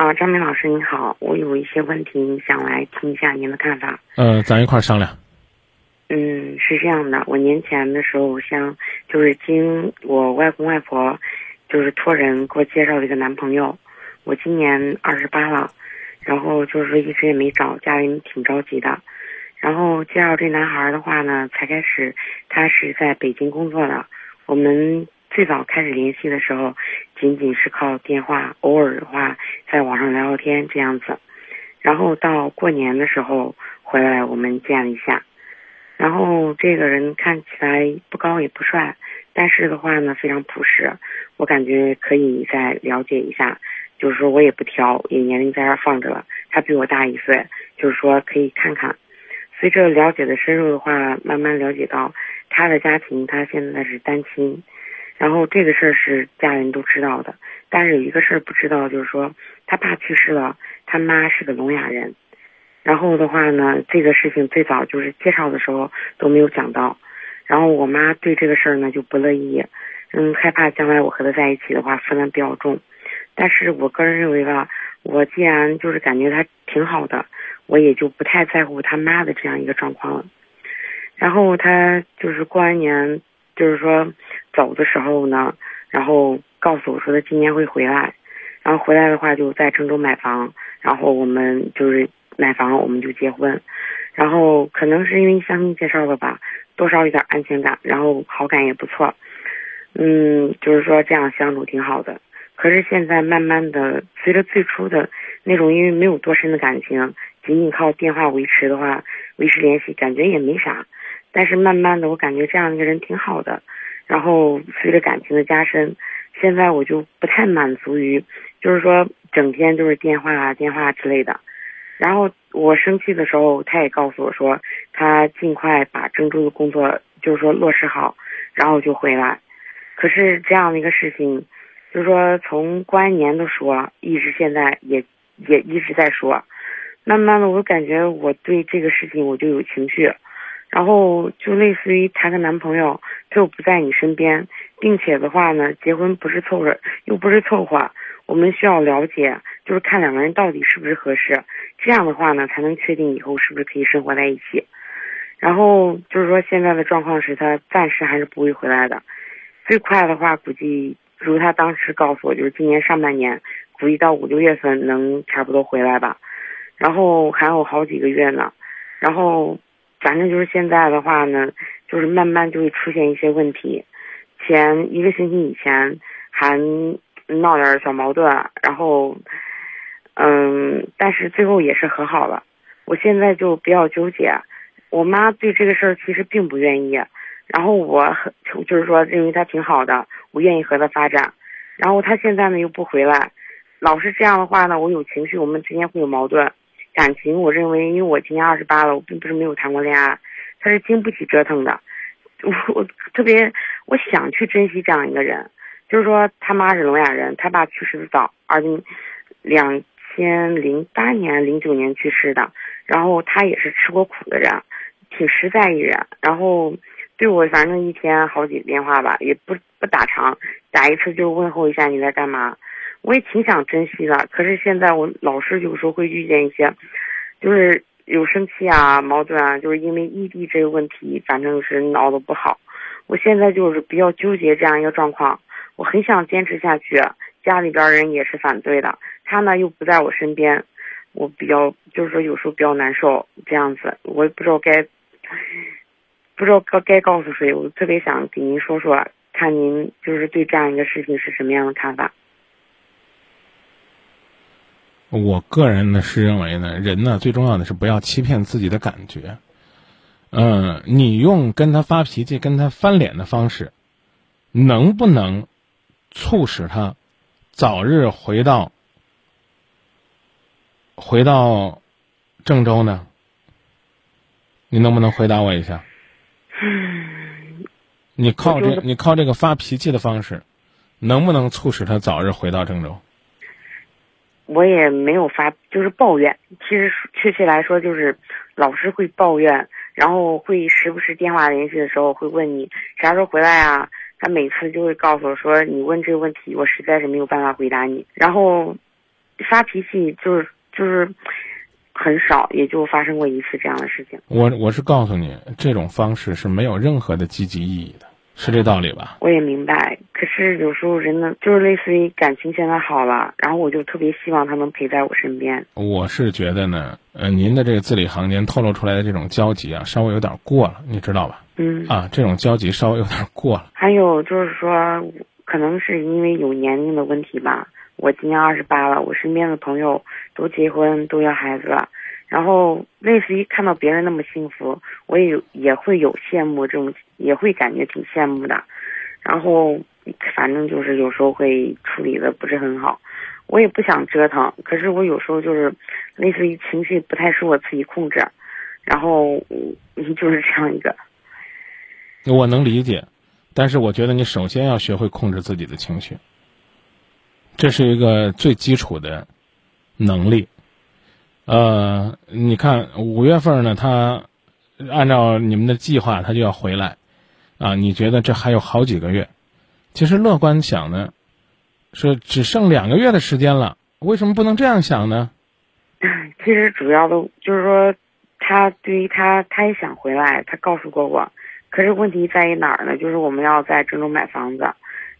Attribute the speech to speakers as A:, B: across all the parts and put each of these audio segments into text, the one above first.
A: 啊，张明老师您好，我有一些问题想来听一下您的看法。
B: 呃，咱一块儿商量。
A: 嗯，是这样的，我年前的时候，像就是经我外公外婆，就是托人给我介绍了一个男朋友。我今年二十八了，然后就是说一直也没找，家里挺着急的。然后介绍这男孩的话呢，才开始，他是在北京工作的。我们最早开始联系的时候，仅仅是靠电话，偶尔的话在网上聊聊天这样子。然后到过年的时候回来，我们见了一下。然后这个人看起来不高也不帅，但是的话呢非常朴实，我感觉可以再了解一下。就是说我也不挑，也年龄在这放着了。他比我大一岁，就是说可以看看。随着了解的深入的话，慢慢了解到他的家庭，他现在是单亲。然后这个事儿是家人都知道的，但是有一个事儿不知道，就是说他爸去世了，他妈是个聋哑人。然后的话呢，这个事情最早就是介绍的时候都没有讲到，然后我妈对这个事儿呢就不乐意，嗯，害怕将来我和他在一起的话负担比较重。但是我个人认为吧，我既然就是感觉他挺好的，我也就不太在乎他妈的这样一个状况了。然后他就是过完年，就是说走的时候呢，然后告诉我说他今年会回来，然后回来的话就在郑州买房，然后我们就是。买房我们就结婚，然后可能是因为相亲介绍的吧，多少有点安全感，然后好感也不错，嗯，就是说这样相处挺好的。可是现在慢慢的，随着最初的那种因为没有多深的感情，仅仅靠电话维持的话，维持联系感觉也没啥。但是慢慢的，我感觉这样一个人挺好的。然后随着感情的加深，现在我就不太满足于，就是说整天就是电话啊、电话之类的。然后我生气的时候，他也告诉我说，他尽快把郑州的工作就是说落实好，然后就回来。可是这样的一个事情，就是说从过完年的说，一直现在也也一直在说。慢慢的，我感觉我对这个事情我就有情绪，然后就类似于谈个男朋友，他又不在你身边，并且的话呢，结婚不是凑合，又不是凑合。我们需要了解，就是看两个人到底是不是合适，这样的话呢，才能确定以后是不是可以生活在一起。然后就是说，现在的状况是他暂时还是不会回来的，最快的话估计如他当时告诉我，就是今年上半年，估计到五六月份能差不多回来吧。然后还有好几个月呢，然后反正就是现在的话呢，就是慢慢就会出现一些问题。前一个星期以前还。闹点小矛盾，然后，嗯，但是最后也是和好了。我现在就比较纠结，我妈对这个事儿其实并不愿意，然后我很就是说认为他挺好的，我愿意和他发展。然后他现在呢又不回来，老是这样的话呢，我有情绪，我们之间会有矛盾。感情，我认为因为我今年二十八了，我并不是没有谈过恋爱，他是经不起折腾的。我特别，我想去珍惜这样一个人。就是说，他妈是聋哑人，他爸去世的早，二零两千零八年、零九年去世的。然后他也是吃过苦的人，挺实在一人。然后对我反正一天好几电话吧，也不不打长，打一次就问候一下你在干嘛。我也挺想珍惜的，可是现在我老是有时候会遇见一些，就是有生气啊、矛盾啊，就是因为异地这个问题，反正是闹得不好。我现在就是比较纠结这样一个状况。我很想坚持下去，家里边人也是反对的。他呢又不在我身边，我比较就是说有时候比较难受，这样子我也不知道该不知道该该告诉谁。我特别想给您说说，看您就是对这样一个事情是什么样的看法。
B: 我个人呢是认为呢，人呢最重要的是不要欺骗自己的感觉。嗯，你用跟他发脾气、跟他翻脸的方式，能不能？促使他早日回到回到郑州呢？你能不能回答我一下？你靠这，你靠这个发脾气的方式，能不能促使他早日回到郑州？
A: 我也没有发，就是抱怨。其实确切来说，就是老师会抱怨，然后会时不时电话联系的时候会问你啥时候回来啊？他每次就会告诉我说：“你问这个问题，我实在是没有办法回答你。”然后，发脾气就是就是很少，也就发生过一次这样的事情。
B: 我我是告诉你，这种方式是没有任何的积极意义的，是这道理吧？
A: 我也明白，可是有时候人呢，就是类似于感情现在好了，然后我就特别希望他能陪在我身边。
B: 我是觉得呢，呃，您的这个字里行间透露出来的这种焦急啊，稍微有点过了，你知道吧？
A: 嗯
B: 啊，这种焦急稍微有点过了。
A: 还有就是说，可能是因为有年龄的问题吧。我今年二十八了，我身边的朋友都结婚，都要孩子了，然后类似于看到别人那么幸福，我也有也会有羡慕这种，也会感觉挺羡慕的。然后反正就是有时候会处理的不是很好，我也不想折腾，可是我有时候就是类似于情绪不太受我自己控制，然后嗯就是这样一个。
B: 我能理解，但是我觉得你首先要学会控制自己的情绪，这是一个最基础的能力。呃，你看五月份呢，他按照你们的计划，他就要回来，啊，你觉得这还有好几个月？其实乐观想呢，是只剩两个月的时间了，为什么不能这样想呢？
A: 其实主要的就是说，他对于他，他也想回来，他告诉过我。可是问题在于哪儿呢？就是我们要在郑州买房子，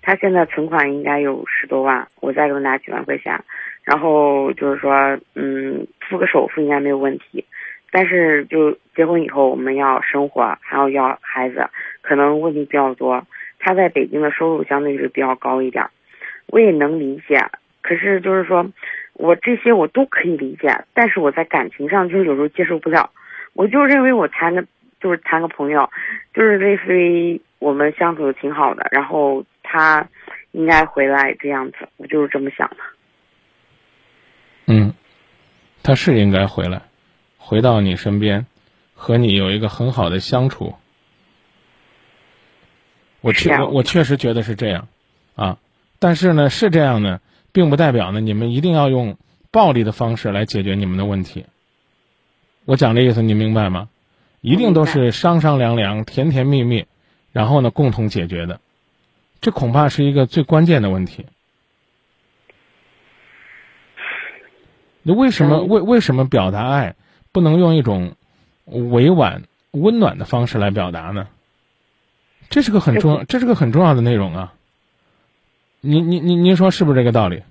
A: 他现在存款应该有十多万，我再给他拿几万块钱，然后就是说，嗯，付个首付应该没有问题。但是就结婚以后，我们要生活，还要要孩子，可能问题比较多。他在北京的收入相对是比较高一点，我也能理解。可是就是说，我这些我都可以理解，但是我在感情上就是有时候接受不了。我就认为我谈的。就是谈个朋友，就是类似于我们相处的挺好的，然后他应该回来这样子，我就是这么想的。
B: 嗯，他是应该回来，回到你身边，和你有一个很好的相处。我确我我确实觉得是这样，啊，但是呢，是这样呢，并不代表呢，你们一定要用暴力的方式来解决你们的问题。我讲这意思，你明白吗？一定都是商商量量、甜甜蜜蜜，然后呢，共同解决的。这恐怕是一个最关键的问题。那为什么为为什么表达爱不能用一种委婉、温暖的方式来表达呢？这是个很重要，这是个很重要的内容啊。您您您您说是不是这个道理？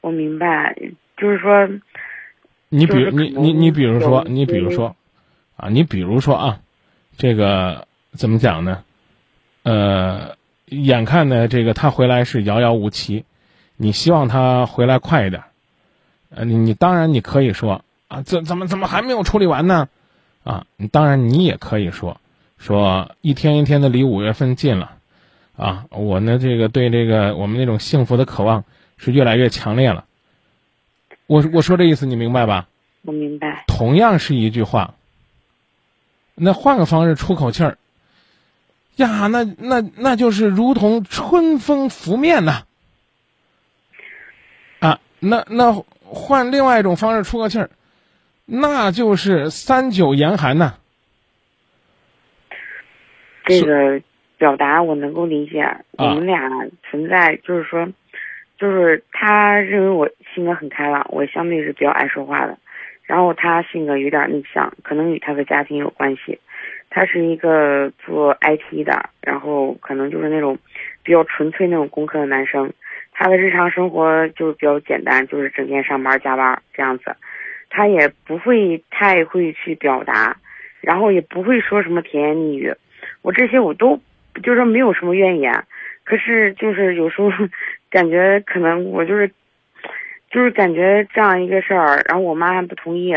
A: 我明白，就是说，
B: 你比如你你你比如说你比如说。啊，你比如说啊，这个怎么讲呢？呃，眼看呢，这个他回来是遥遥无期，你希望他回来快一点。呃，你你当然你可以说啊，怎怎么怎么还没有处理完呢？啊，当然你也可以说说一天一天的离五月份近了，啊，我呢这个对这个我们那种幸福的渴望是越来越强烈了。我我说这意思你明白吧？
A: 我明白。
B: 同样是一句话。那换个方式出口气儿，呀，那那那就是如同春风拂面呐，啊，那那换另外一种方式出个气儿，那就是三九严寒呐。
A: 这个表达我能够理解，我们俩存在就是说，就是他认为我性格很开朗，我相对是比较爱说话的。然后他性格有点内向，可能与他的家庭有关系。他是一个做 IT 的，然后可能就是那种比较纯粹那种工科的男生。他的日常生活就是比较简单，就是整天上班加班这样子。他也不会太会去表达，然后也不会说什么甜言蜜语。我这些我都就是说没有什么怨言，可是就是有时候感觉可能我就是。就是感觉这样一个事儿，然后我妈还不同意，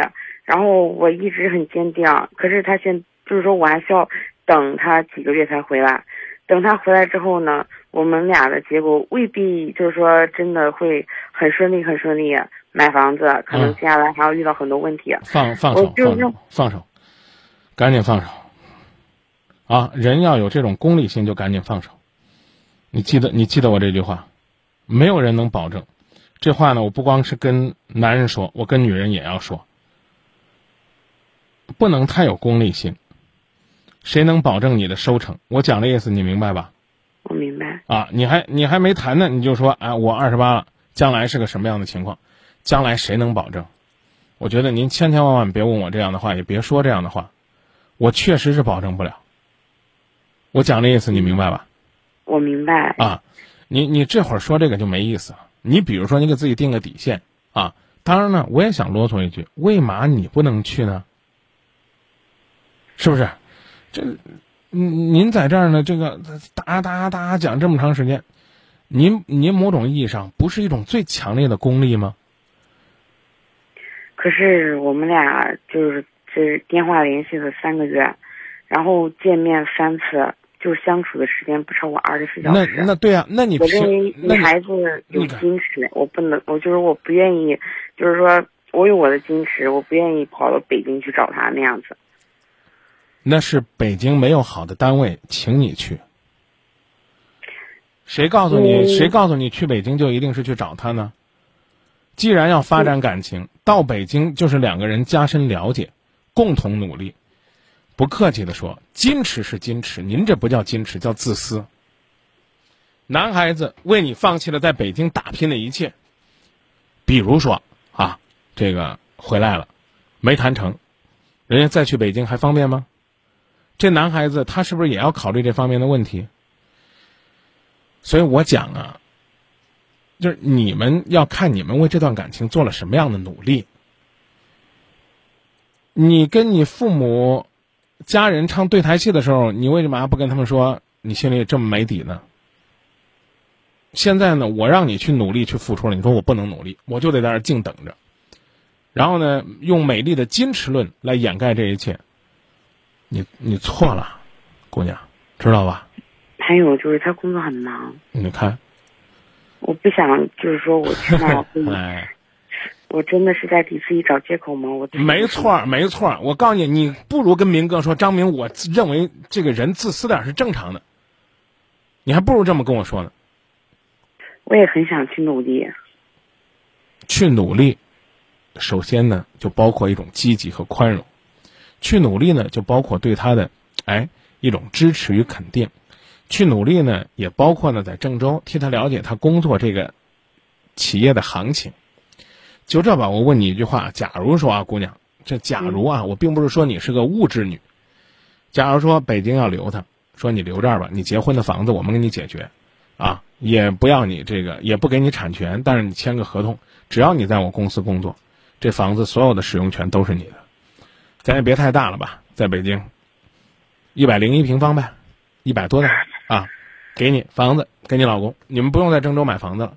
A: 然后我一直很坚定，可是她现就是说我还需要等他几个月才回来，等他回来之后呢，我们俩的结果未必就是说真的会很顺利很顺利买房子，可能接下来还要遇到很多问题。
B: 放放手，放手，放手，赶紧放手。啊，人要有这种功利心，就赶紧放手。你记得你记得我这句话，没有人能保证。这话呢，我不光是跟男人说，我跟女人也要说，不能太有功利心。谁能保证你的收成？我讲的意思你明白吧？
A: 我明白。
B: 啊，你还你还没谈呢，你就说，哎，我二十八了，将来是个什么样的情况？将来谁能保证？我觉得您千千万万别问我这样的话，也别说这样的话，我确实是保证不了。我讲的意思你明白吧？
A: 我明白。
B: 啊，你你这会儿说这个就没意思了。你比如说，你给自己定个底线啊。当然呢，我也想啰嗦一句：为嘛你不能去呢？是不是？这，您您在这儿呢，这个哒哒哒讲这么长时间，您您某种意义上不是一种最强烈的功利吗？
A: 可是我们俩就是这电话联系了三个月，然后见面三次，就相处的时间不超过二十四小
B: 时。那那对啊，那你
A: 我认为女孩子有矜持，我不能，我就是我不愿意，就是说我有我的矜持，我不愿意跑到北京去找他那样子。
B: 那是北京没有好的单位请你去，谁告诉你？谁告诉你去北京就一定是去找他呢？既然要发展感情，到北京就是两个人加深了解，共同努力。不客气的说，矜持是矜持，您这不叫矜持，叫自私。男孩子为你放弃了在北京打拼的一切，比如说啊，这个回来了，没谈成，人家再去北京还方便吗？这男孩子他是不是也要考虑这方面的问题？所以我讲啊。就是你们要看你们为这段感情做了什么样的努力。你跟你父母、家人唱对台戏的时候，你为什么还不跟他们说你心里这么没底呢？现在呢，我让你去努力去付出了，你说我不能努力，我就得在那静等着。然后呢，用美丽的矜持论来掩盖这一切，你你错了，姑娘，知道吧？
A: 还有就是他工作很忙，
B: 你看。
A: 我不想，就是说我去那，我真的是在给自己找借口吗？我
B: 没错，没错。我告诉你，你不如跟明哥说，张明，我认为这个人自私点是正常的。你还不如这么跟我说呢。
A: 我也很想去努力。
B: 去努力，首先呢，就包括一种积极和宽容。去努力呢，就包括对他的，哎，一种支持与肯定。去努力呢，也包括呢，在郑州替他了解他工作这个企业的行情。就这吧，我问你一句话：假如说啊，姑娘，这假如啊，我并不是说你是个物质女。假如说北京要留她，说你留这儿吧，你结婚的房子我们给你解决，啊，也不要你这个，也不给你产权，但是你签个合同，只要你在我公司工作，这房子所有的使用权都是你的。咱也别太大了吧，在北京，一百零一平方呗，一百多的。啊，给你房子，给你老公，你们不用在郑州买房子了。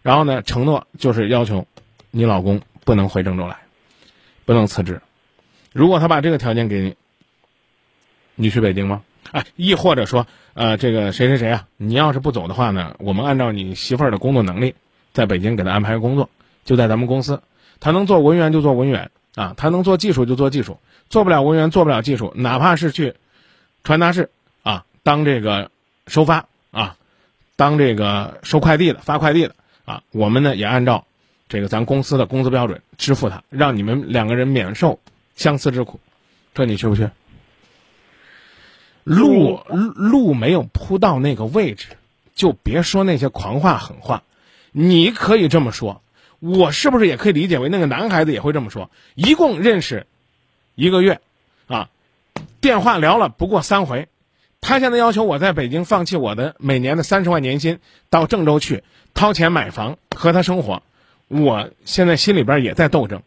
B: 然后呢，承诺就是要求，你老公不能回郑州来，不能辞职。如果他把这个条件给你，你去北京吗？哎，亦或者说，呃，这个谁谁谁啊，你要是不走的话呢，我们按照你媳妇儿的工作能力，在北京给他安排工作，就在咱们公司，他能做文员就做文员啊，他能做技术就做技术，做不了文员做不了技术，哪怕是去传达室啊，当这个。收发啊，当这个收快递的、发快递的啊，我们呢也按照这个咱公司的工资标准支付他，让你们两个人免受相思之苦，这你去不去？路路没有铺到那个位置，就别说那些狂话狠话。你可以这么说，我是不是也可以理解为那个男孩子也会这么说？一共认识一个月，啊，电话聊了不过三回。他现在要求我在北京放弃我的每年的三十万年薪，到郑州去掏钱买房和他生活，我现在心里边也在斗争。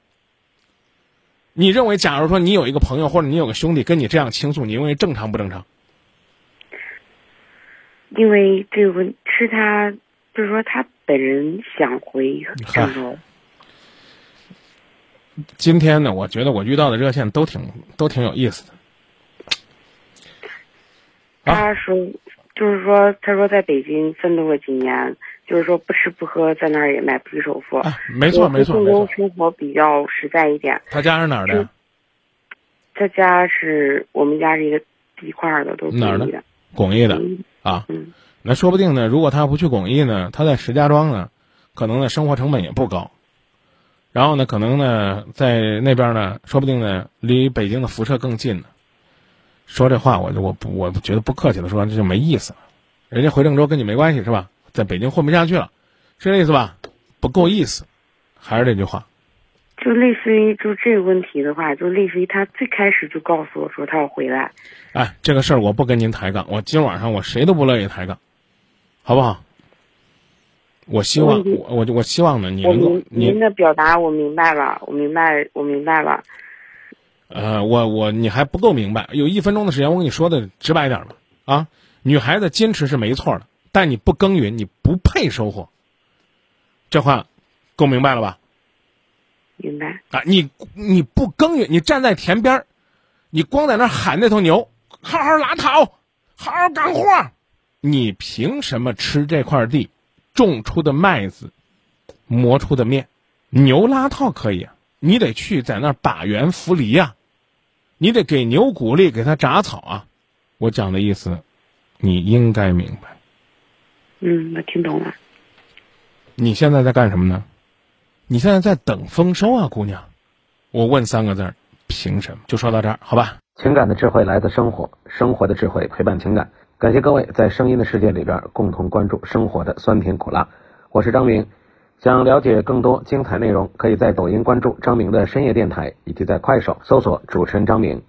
B: 你认为，假如说你有一个朋友或者你有个兄弟跟你这样倾诉，你认为正常不正常？
A: 因为这个是他，就是说他本人想回郑州。
B: 今天呢，我觉得我遇到的热线都挺都挺有意思的。
A: 他说，就是说，他说在北京奋斗了几年，就是说不吃不喝，在那儿也买不起首付。
B: 没错没错没错。
A: 生活比较实在一点。
B: 他家是哪儿的？
A: 他家是我们家是一个一块儿的，都
B: 哪儿
A: 的？
B: 巩义的啊。嗯。那说不定呢，如果他不去巩义呢，他在石家庄呢，可能呢生活成本也不高。然后呢，可能呢在那边呢，说不定呢离北京的辐射更近呢。说这话，我就我不我觉得不客气的说，这就没意思了。人家回郑州跟你没关系是吧？在北京混不下去了，是这意思吧？不够意思，还是这句话，
A: 就类似于就这个问题的话，就类似于他最开始就告诉我说他要回来。
B: 哎，这个事儿我不跟您抬杠，我今晚上我谁都不乐意抬杠，好不好？我希望我我我希望呢，你能够
A: 您的表达我明白了，我明白我明白了。
B: 呃，我我你还不够明白，有一分钟的时间，我跟你说的直白点吧。啊，女孩子坚持是没错的，但你不耕耘，你不配收获。这话够明白了吧？
A: 明白。
B: 啊，你你不耕耘，你站在田边儿你光在那喊那头牛，好好拉套，好好干活，你凭什么吃这块地种出的麦子，磨出的面？牛拉套可以啊，你得去在那把园扶犁呀，你得给牛鼓励，给它铡草啊。我讲的意思，你应该明白。
A: 嗯，我听懂了。
B: 你现在在干什么呢？你现在在等丰收啊，姑娘。我问三个字儿，凭什么？就说到这儿，好吧。
C: 情感的智慧来自生活，生活的智慧陪伴情感。感谢各位在声音的世界里边共同关注生活的酸甜苦辣。我是张明，想了解更多精彩内容，可以在抖音关注张明的深夜电台，以及在快手搜索主持人张明。